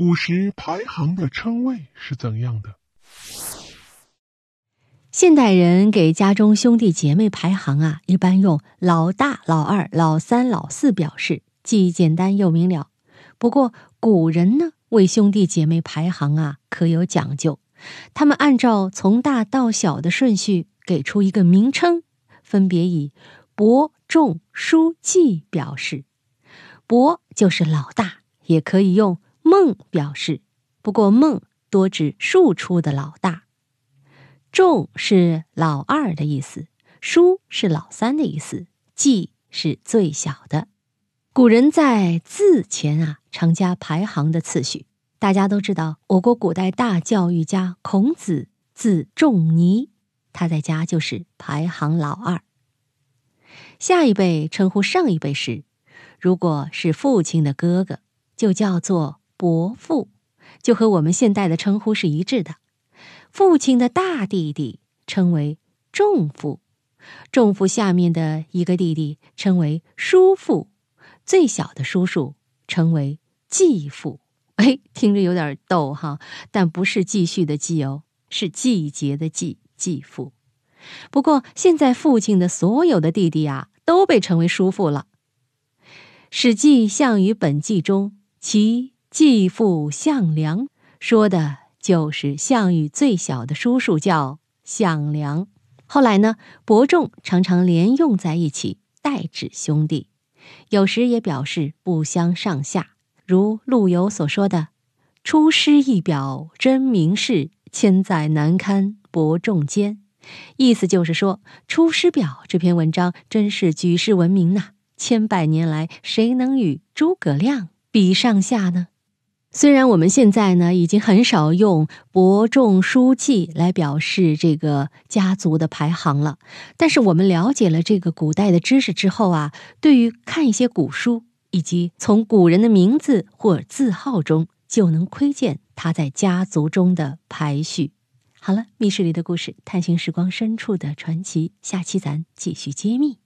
古时排行的称谓是怎样的？现代人给家中兄弟姐妹排行啊，一般用老大、老二、老三、老四表示，既简单又明了。不过古人呢，为兄弟姐妹排行啊，可有讲究。他们按照从大到小的顺序给出一个名称，分别以伯、仲、叔、季表示。伯就是老大，也可以用孟表示，不过孟多指庶出的老大。仲是老二的意思，叔是老三的意思，季是最小的。古人在字前啊，常加排行的次序。大家都知道，我国古代大教育家孔子字仲尼，他在家就是排行老二。下一辈称呼上一辈时，如果是父亲的哥哥，就叫做伯父，就和我们现代的称呼是一致的。父亲的大弟弟称为仲父，仲父下面的一个弟弟称为叔父，最小的叔叔称为继父。哎，听着有点逗哈，但不是继续的继哦，是季节的季，继父。不过现在父亲的所有的弟弟啊，都被称为叔父了。《史记·项羽本纪》中，其继父项梁说的。就是项羽最小的叔叔叫项梁，后来呢，伯仲常常连用在一起，代指兄弟，有时也表示不相上下。如陆游所说的：“出师一表真名士，千载难堪伯仲间。”意思就是说，《出师表》这篇文章真是举世闻名呐，千百年来谁能与诸葛亮比上下呢？虽然我们现在呢已经很少用伯仲叔季来表示这个家族的排行了，但是我们了解了这个古代的知识之后啊，对于看一些古书以及从古人的名字或字号中，就能窥见他在家族中的排序。好了，密室里的故事，探寻时光深处的传奇，下期咱继续揭秘。